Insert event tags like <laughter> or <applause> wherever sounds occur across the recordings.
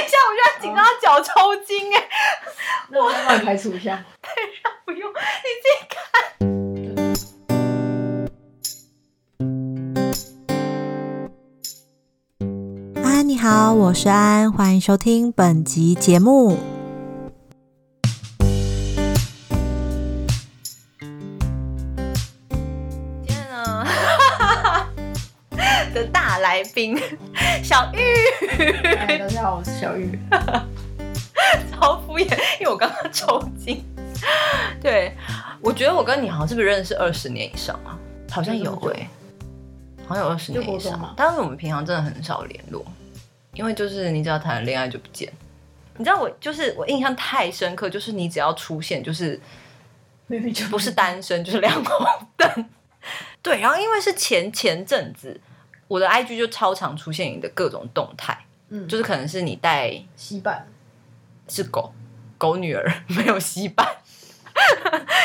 一下，我居然紧张到脚抽筋哎！那我再帮你排除一下。<laughs> 不用，你自己看。安，你好，我是安，欢迎收听本集节目。今天呢 <laughs> 的大来宾小玉，哎，大家好，我是小玉。<laughs> 超敷衍，因为我刚刚抽筋。对，我觉得我跟你好像是不是认识二十年以上啊？好像有哎、好像有二十年以上。但是我们平常真的很少联络，因为就是你只要谈了恋爱就不见。你知道我就是我印象太深刻，就是你只要出现就是明明就不是单身就是亮红灯。对，然后因为是前前阵子，我的 IG 就超常出现你的各种动态，嗯，就是可能是你带稀板，是狗狗女儿 <laughs> 没有稀板，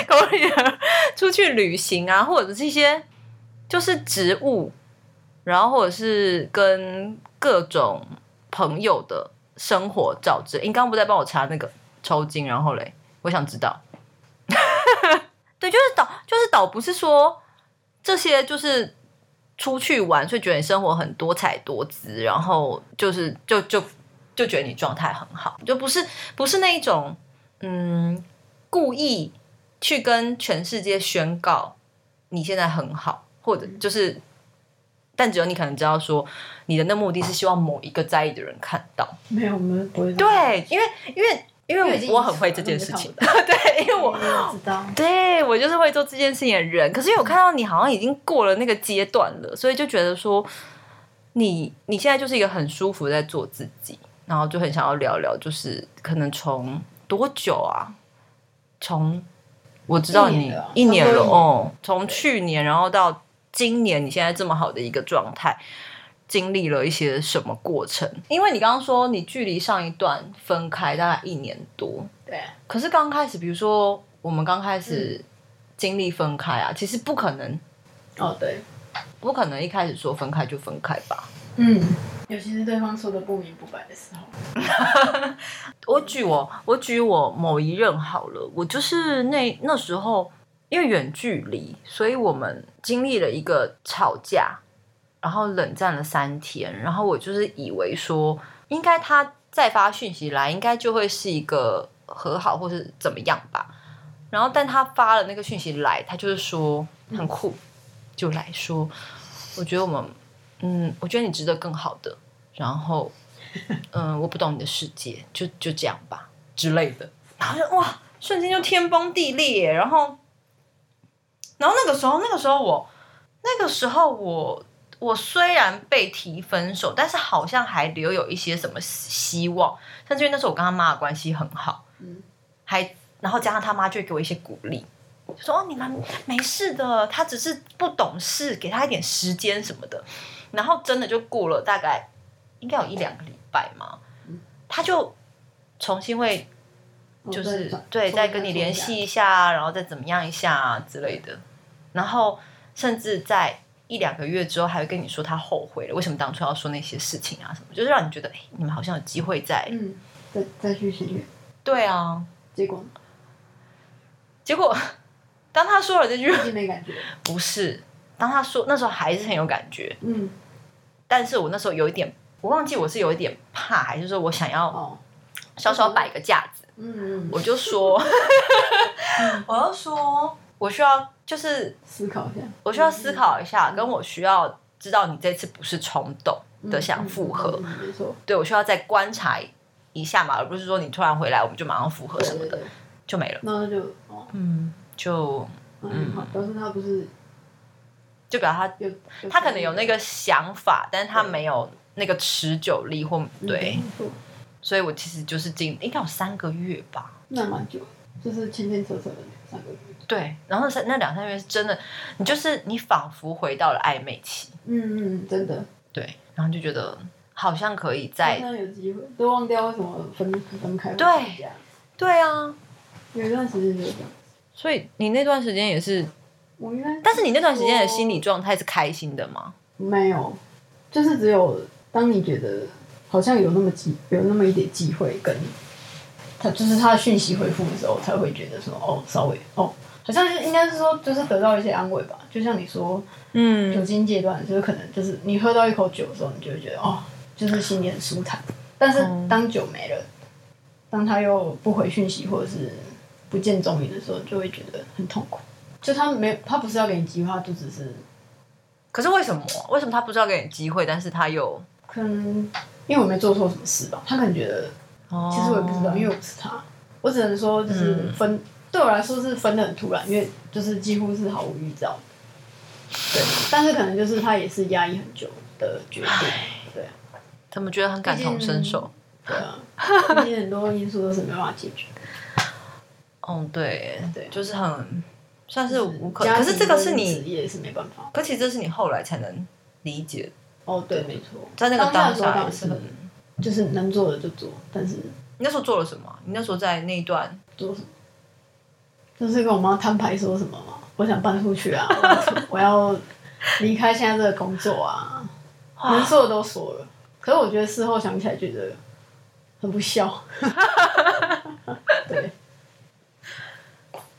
狗女儿出去旅行啊，或者是一些就是植物，然后或者是跟各种朋友的生活照之类。你刚刚不在帮我查那个抽筋，然后嘞，我想知道。<laughs> 对，就是导，就是导，不是说这些就是出去玩，所以觉得你生活很多彩多姿，然后就是就就就觉得你状态很好，就不是不是那一种嗯故意去跟全世界宣告你现在很好，或者就是，但只有你可能知道说你的那目的是希望某一个在意的人看到，没有，我们不会。对，因为因为因因为我很会这件事情，看 <laughs> 对，因为我我知道。对我就是会做这件事情的人。可是因为我看到你好像已经过了那个阶段了，所以就觉得说你你现在就是一个很舒服在做自己，然后就很想要聊聊，就是可能从多久啊？从我知道你一年了哦，从去年然后到今年，你现在这么好的一个状态。经历了一些什么过程？因为你刚刚说你距离上一段分开大概一年多，对，可是刚开始，比如说我们刚开始经历分开啊，其实不可能，哦对，不可能一开始说分开就分开吧。嗯，尤其是对方说的不明不白的时候。<laughs> 我举我我举我某一任好了，我就是那那时候因为远距离，所以我们经历了一个吵架，然后冷战了三天，然后我就是以为说应该他再发讯息来，应该就会是一个和好或是怎么样吧。然后但他发了那个讯息来，他就是说很酷，就来说，我觉得我们嗯，我觉得你值得更好的，然后 <laughs> 嗯，我不懂你的世界，就就这样吧之类的。然后就哇，瞬间就天崩地裂。然后，然后那个时候，那个时候我，那个时候我，我虽然被提分手，但是好像还留有一些什么希望。甚至于那时候我跟他妈的关系很好，嗯，还然后加上他妈就会给我一些鼓励。就说哦，你们没事的，他只是不懂事，给他一点时间什么的。然后真的就过了大概应该有一两个礼拜嘛，他就重新会就是、哦对再跟你联系一下，然后再怎么样一下之类的，然后甚至在一两个月之后还会跟你说他后悔了，为什么当初要说那些事情啊什么，就是让你觉得哎，你们好像有机会在、嗯，再再去新月，对啊，结果？结果当他说了这句已经没感觉。不是，当他说那时候还是很有感觉，嗯，但是我那时候有一点，我忘记我是有一点怕，还是说我想要哦，稍稍摆个架子，嗯嗯，我就说，<laughs> 我要说，我需要就是思考一下。我需要思考一下，跟我需要知道你这次不是冲动的想复合，没错，对我需要再观察一下嘛，而不是说你突然回来我们就马上复合什么的。就没了，那就哦，嗯，就嗯，好，表示他不是就表示他有，他可能有那个想法，但是他没有那个持久力或嗯对，所以我其实就是近应该有三个月吧，那蛮久，就是牵牵扯扯的三个月。对，然后三那两三个月是真的，你就是你仿佛回到了暧昧期，嗯嗯，真的，对，然后就觉得好像可以好在，有机会，都忘掉为什么分分开。对，对啊，有一段时间就是这样。所以你那段时间也是，我应该，但是你那段时间的心理状态是开心的吗？没有，就是只有当你觉得好好像有那么机有那么一点机会跟他，就是他的讯息回复的时候，才会觉得说哦，稍微哦，好像是应该是说就是得到一些安慰吧。就像你说，嗯酒精戒断，就是可能就是你喝到一口酒的时候，你就会觉得哦，就是心里很舒坦。但是当酒没了，当他又不回讯息或者是不见踪影的时候，就会觉得很痛苦。就他没他不是要给你机会，他就只是可是为什么？为什么他不知道给你机会，但是他又？可能因为我没做错什么事吧，他可能觉得哦其实我也不知道，因为我不是他，我只能说就是分、对我来说是分的很突然，因为就是几乎是毫无预兆。对，但是可能就是他也是压抑很久的决定，对啊怎么觉得很感同身受？对啊，毕竟很多因素都是没办法解决。嗯，<laughs> 对，对就是很算是无可。可是这个是你，也是没办法。可其实这是你后来才能理解，哦，对，没错，在那个当下也是很。就是能做的就做，但是你那时候做了什么？你那时候在那一段，做什么？就是跟我妈摊牌说什么嘛，我想搬出去啊，<laughs> 我要离开现在这个工作啊，能说的都说了。可是我觉得事后想起来，觉得很不孝。<laughs> 对，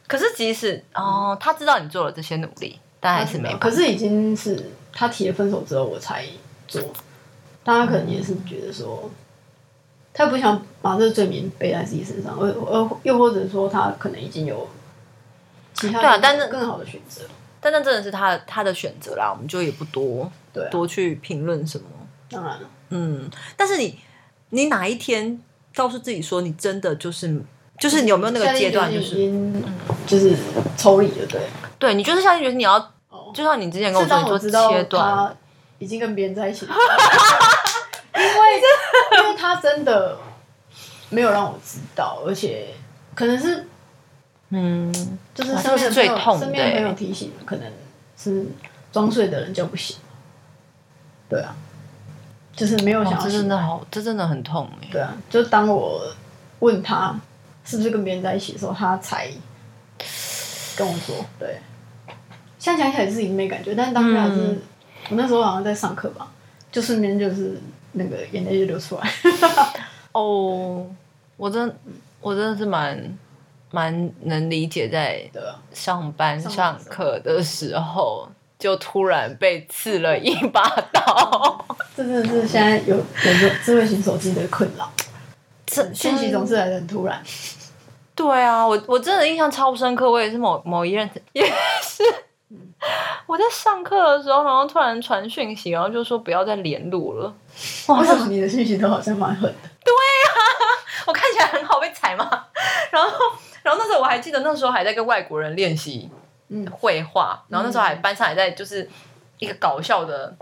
可是即使哦，他知道你做了这些努力，但还是没有。可是已经是他提了分手之后，我才做。大家可能也是觉得说，他不想把这个罪名背在自己身上，而而又或者说他可能已经有其他对啊但是更好的选择。但那真的是他的他的选择啦，我们就也不多对啊，多去评论什么。当然了。嗯，但是你你哪一天告诉自己说你真的就是就是你有没有那个阶段，就已是经就是抽离了，对。对你就是下定决心你要，哦，就像你之前跟我是说，你说当我知道切断，他已经跟别人在一起了，<laughs> 因为因为他真的没有让我知道，而且可能是嗯，就是身边最痛的身边的朋友欸提醒，可能是装睡的人就不行。对啊，就是没有想。真的好，这真的很痛哎。对啊，就当我问他是不是跟别人在一起的时候，他才跟我说，对。现在想起来自己没感觉，但是当下是、嗯我那时候好像在上课吧，就顺便就是那个眼泪就流出来。<laughs> 哦，我真我真的是蛮蛮能理解，在上班上课的时候，就突然被刺了一把刀。这 <laughs> 真的是现在有有个智慧型手机的困扰，这讯息总是来的很突然。对啊，我我真的印象超深刻，我也是某某一任 <laughs> 也是。我在上课的时候，然后突然传讯息，然后就说不要再联络了。为什么你的讯息都好像蛮狠的？我看起来很好被踩吗？然后，然后那时候我还记得，那时候还在跟外国人练习嗯。绘画，然后那时候还班上还在就是一个搞笑的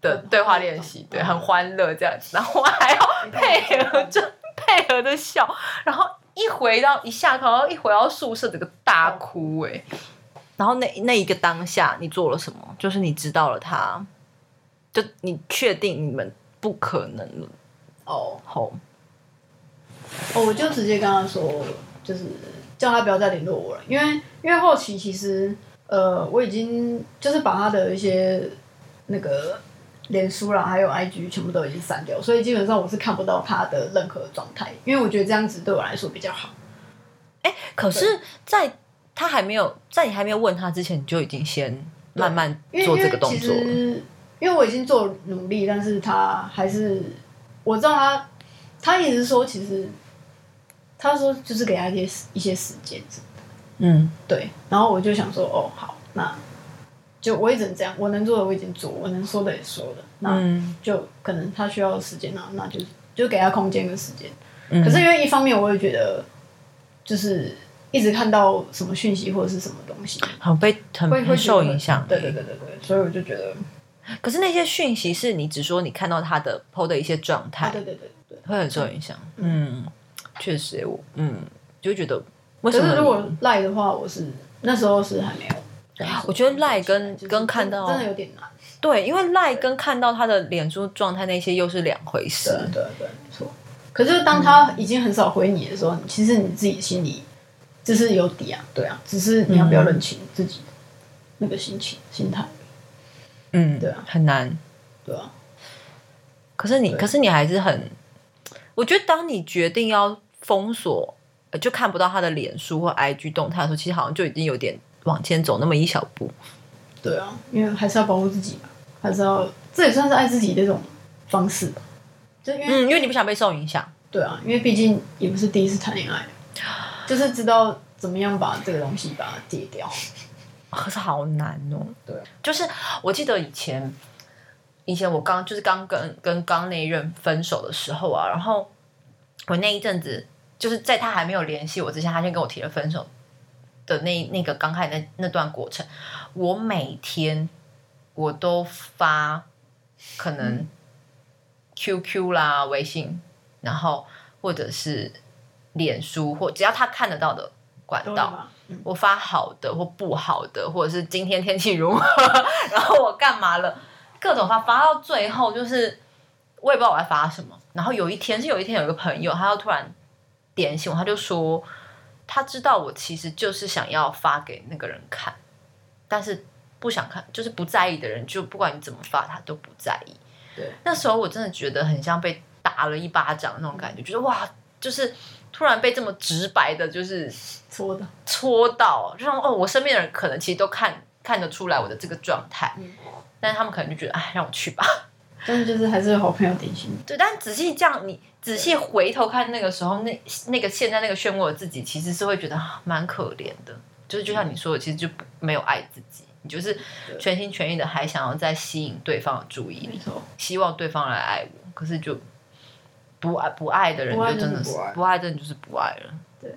的对话练习，对，很欢乐这样子，然后我还要配合着配合着笑，然后一回到一下课，然后一回到宿舍，整个大哭哎、然后那那一个当下，你做了什么？就是你知道了他，就你确定你们不可能了哦。好，哦，我就直接跟他说，就是叫他不要再联络我了，因为因为后期其实呃我已经就是把他的一些那个脸书啦，还有 IG 全部都已经删掉，所以基本上我是看不到他的任何状态，因为我觉得这样子对我来说比较好。哎可是，在他还没有在你还没有问他之前，你就已经先慢慢做这个动作了。实因为我已经做努力，但是他还是我知道他，他一直说其实他说就是给他一些时一些时间，嗯，对，然后我就想说哦好，那就我也只能这样，我能做的我已经做，我能说的也说了，那嗯就可能他需要时间那那就就给他空间跟时间。嗯可是因为一方面我也觉得就是一直看到什么讯息或者是什么东西，很被很受影响。对对对对对，所以我就觉得，可是那些讯息是你只说你看到他的 PO 的一些状啊态，对对对对。会很受影响。嗯，确实，我嗯就会觉得为什么？可是如果赖的话，我是那时候是还没有。我觉得赖跟就是跟看到真的有点难。对，因为赖跟看到他的脸书状态那些又是两回事对。啊对啊对啊，没错。可是当他已经很少回你的时候，其实你自己心里就是有底啊，对啊，只是你要不要认清自己的那个心情、心态，嗯，对啊很难。对啊。可是你，对可是你还是很，我觉得当你决定要封锁，呃就看不到他的脸书或 IG 动态的时候，其实好像就已经有点往前走那么一小步。对啊，因为还是要保护自己嘛，还是要这也算是爱自己的一种方式吧。就因为、嗯，因为你不想被受影响。对啊，因为毕竟也不是第一次谈恋爱，就是知道怎么样把这个东西把它戒掉。可是好难哦。对啊，就是我记得以前，以前我刚就是刚跟跟刚那一任分手的时候啊，然后我那一阵子就是在他还没有联系我之前，他先跟我提了分手的那那个刚开始那那段过程，我每天我都发可能 QQ 啦、微信，然后或者是脸书，或只要他看得到的管道，我发好的或不好的，或者是今天天气如何，<laughs> 然后我干嘛了，各种发发到最后就是我也不知道我在发什么。然后有一天是有一天有一个朋友，他又突然点醒我，他就说他知道我其实就是想要发给那个人看，但是不想看，就是不在意的人，就不管你怎么发，他都不在意。对，那时候我真的觉得很像被打了一巴掌那种感觉，觉得哇，就是突然被这么直白的，就是戳到。戳到，就像哦，我身边的人可能其实都看看得出来我的这个状态，嗯但是他们可能就觉得，哎，让我去吧。但是就是还是有好朋友点心。对，但仔细这样，你仔细回头看那个时候，那那个现在那个漩涡的自己，其实是会觉得啊 <gasps> 蛮可怜的。就是就像你说的，其实就没有爱自己，你就是全心全意的还想要再吸引对方的注意力，希望对方来爱我，可是就不爱不爱的人就真的是不爱不爱，真的就是不爱了。对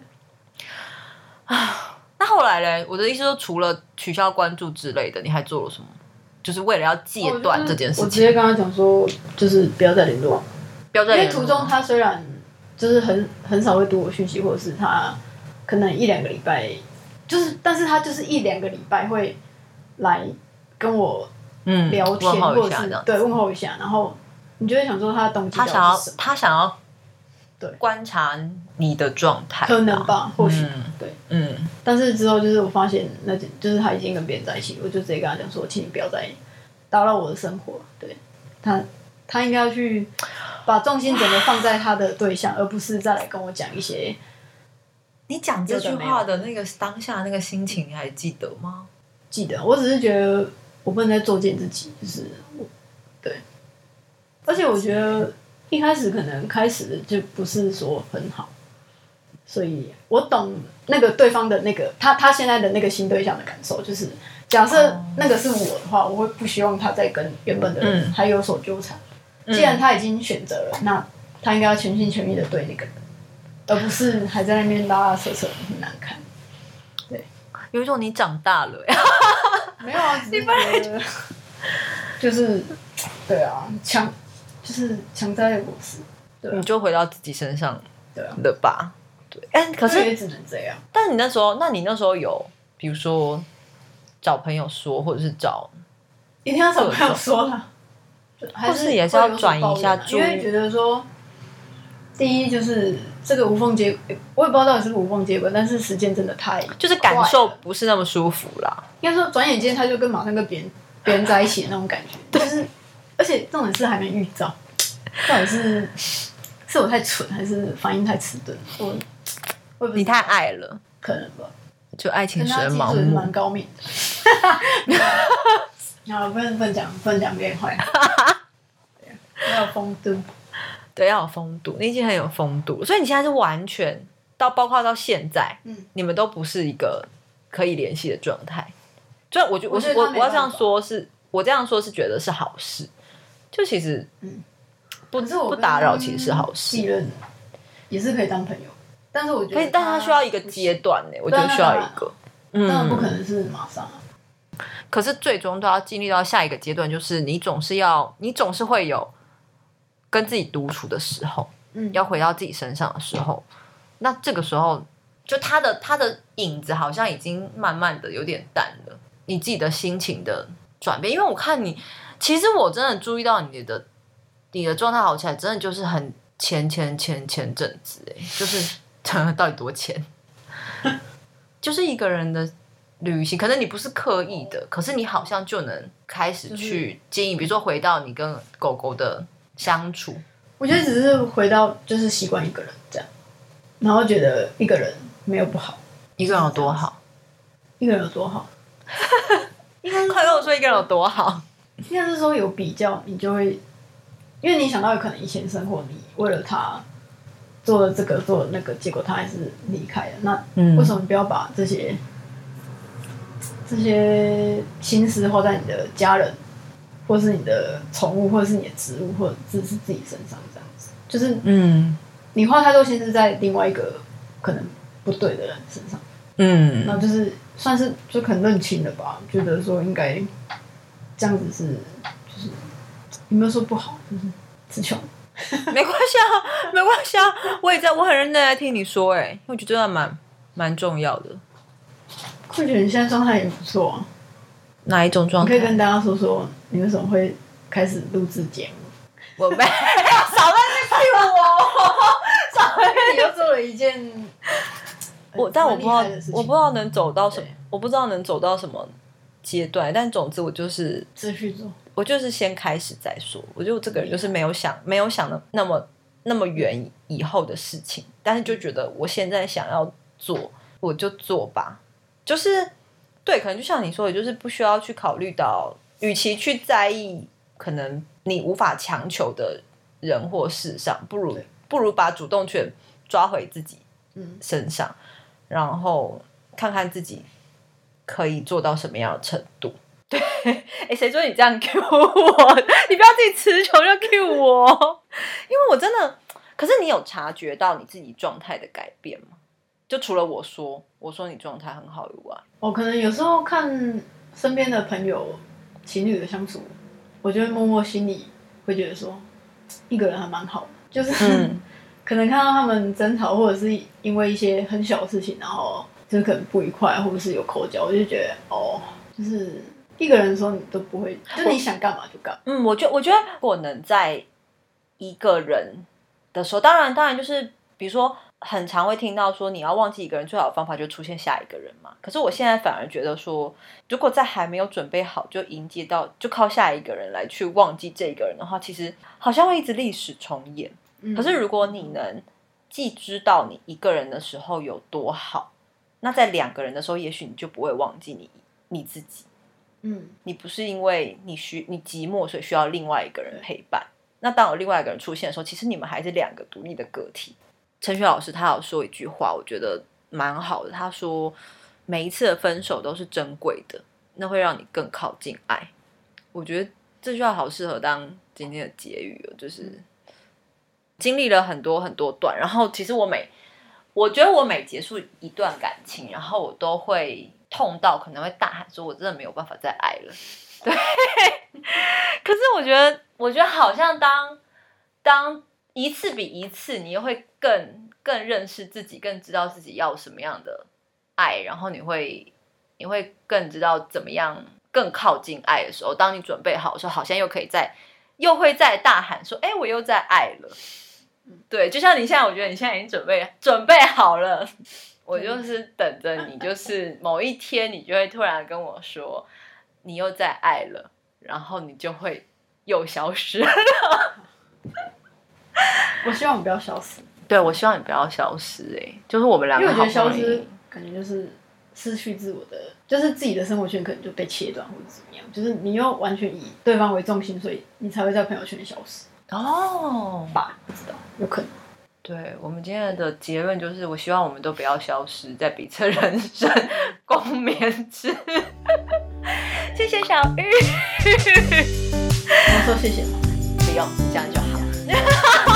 啊，<sighs> 那后来嘞？我的意思说，除了取消关注之类的，你还做了什么？就是为了要戒断这件事情，我直接跟他讲说，就是不要再联络。不要再联络因为途中他虽然就是很很少会读我讯息，或者是他可能一两个礼拜，就是但是他就是一两个礼拜会来跟我嗯聊天，问候或者下这样，是对问候一下，然后你就会想说他的动机到他想要是什么？他想要对观察你的状态，可能吧，或许、嗯对。嗯，但是之后就是我发现，那就就是他已经跟别人在一起，我就直接跟他讲说，请你不要再打扰我的生活。对他，他应该要去把重心整个放在他的对象，而不是再来跟我讲一些你讲这句话的那个当下那个心情，你还记得吗？记得。我只是觉得我不能再作践自己，就是我对。而且我觉得一开始可能开始就不是说很好，所以我懂那个对方的那个他他现在的那个新对象的感受，就是假设哦。那个是我的话，我会不希望他再跟原本的人嗯。还有所纠缠。既然他已经选择了，那他应该要全心全意的对那个人，而不是还在那边拉拉扯扯，很难看。对。有一种你长大了呀，没有啊，只是觉得就是对啊，强就是强摘的果实，对啊。你就回到自己身上对啊，了吧？对，哎，可是可也只能这样。但是你那时候，那你那时候有，比如说找朋友说，或者是找一定要找朋友说啦，就还或是也是要转移一下抱怨啊注意。因为觉得说，第一就是这个无缝接，我也不知道到底是不是无缝接轨，但是时间真的太就是感受不是那么舒服啦。应该说转眼间他就跟马上跟别人别人在一起的那种感觉，就是而且重点是还没预兆，<laughs> 到底是是我太蠢还是反应太迟钝？我你太爱了，可能吧，就爱情跟他使人盲目蛮。高明的。<laughs> 好，不能不能讲不能讲别人坏 <laughs> 要有风度。对，要有风度，你已经很有风度了，所以你现在是完全到包括到现在，嗯，你们都不是一个可以联系的状态。就我觉我是我我我要这样说是，我这样说是觉得是好事，就其实嗯不我不打扰其实是好事信。任也是可以当朋友，但是我觉得，但他需要一个阶，段呢，我觉得需要一个。当然不可嗯，能是马上啊。可是最终都要经历到下一个阶段，就是你总是要，你总是会有跟自己独处的时候，嗯，要回到自己身上的时候，那这个时候，就他的他的影子好像已经慢慢的有点淡了，你自己的心情的转变，因为我看你，其实我真的注意到你的你的状态好起来，真的就是很前前前前阵子，哎，就是 <laughs> 到底多钱，就是一个人的旅行，可能你不是刻意的，可是你好像就能开始去经营，比如说回到你跟狗狗的相处？我觉得只是回到就是习惯一个人这样，然后觉得一个人没有不好，一个人有多好？一个人有多好？应 <laughs> 该快跟我说一个人有多好？应该是说有比较，你就会，因为你想到有可能以前生活你为了他做了这个做了那个，结果他还是离开了，那嗯。为什么不要把这些这些心思花在你的家人，或是你的宠物，或者是你的植物，或者是是自己身上这样子？就是嗯。你花太多心思在另外一个可能不对的人身上，嗯。那就是算是就很认清了吧，觉得说应该这样子是就是有没有说不好，就是词穷。<laughs> 没关系啊，没关系啊，我也在，我很认真在听你说、哎，因为我觉得真的蛮蛮重要的。会觉得你现在状态也不错啊，哪一种状态？你可以跟大家说说你为什么会开始录制节目。我没 <laughs> 少在那逼我，<laughs> 少在你又做了一件，我，但我不知道我不知道能走到什么，我不知道能走到什么阶段。但总之，我就是持续做。我就是先开始再说。我觉得我这个人就是没有想没有想的那么那么远以后的事情，但是就觉得我现在想要做，我就做吧。就是对，可能就像你说的，就是不需要去考虑到，与其去在意可能你无法强求的人或事上，不如不如把主动权抓回自己嗯，身上，然后看看自己可以做到什么样的程度。对，<laughs> 哎，谁说你这样 Q 我？你不要自己词穷就 Q 我，因为我真的，可是你有察觉到你自己状态的改变吗？就除了我说，我说你状态很好以外，我可能有时候看身边的朋友情侣的相处，我就会默默心里会觉得说，一个人还蛮好的，就是、嗯 <laughs> 可能看到他们争吵，或者是因为一些很小的事情，然后就是可能不愉快，或者是有口角，我就觉得哦，就是一个人的时候你都不会，就你想干嘛就干嘛。嗯，我觉我觉得我能在一个人的时候，当然当然就是比如说。很常会听到说，你要忘记一个人最好的方法就出现下一个人嘛。可是我现在反而觉得说，如果在还没有准备好就迎接到，就靠下一个人来去忘记这个人的话，其实好像会一直历史重演。嗯可是如果你能既知道你一个人的时候有多好，那在两个人的时候，也许你就不会忘记你你自己。嗯，你不是因为你需你寂寞，所以需要另外一个人陪伴。那当有另外一个人出现的时候，其实你们还是两个独立的个体。陈雪老师他有说一句话，我觉得蛮好的。他说，每一次的分手都是珍贵的，那会让你更靠近爱。我觉得这句话好适合当今天的结语哦，就是经历了很多很多段，然后其实我每我觉得我每结束一段感情，然后我都会痛到可能会大喊说：“我真的没有办法再爱了。”对，<laughs> 可是我觉得，我觉得好像当当一次比一次，你又会更更认识自己，更知道自己要什么样的爱，然后你会你会更知道怎么样更靠近爱的时候，当你准备好的时候，好像又可以再又会再大喊说：“哎、我又在爱了。”对，就像你现在，我觉得你现在已经准备准备好了，我就是等着你，就是某一天你就会突然跟我说，你又在爱了，然后你就会又消失了。我希望我不要消失，对，我希望你不要消失、哎，就是我们两因为我觉得消失感觉就是失去自我的，就是自己的生活圈可能就被切断或者怎么样，就是你又完全以对方为重心，所以你才会在朋友圈里消失哦，吧？不知道，有可能。对我们今天的结论就是，我希望我们都不要消失在彼此人生共勉之。<laughs> 谢谢小玉，我说谢谢吗？不用这样就好。<laughs>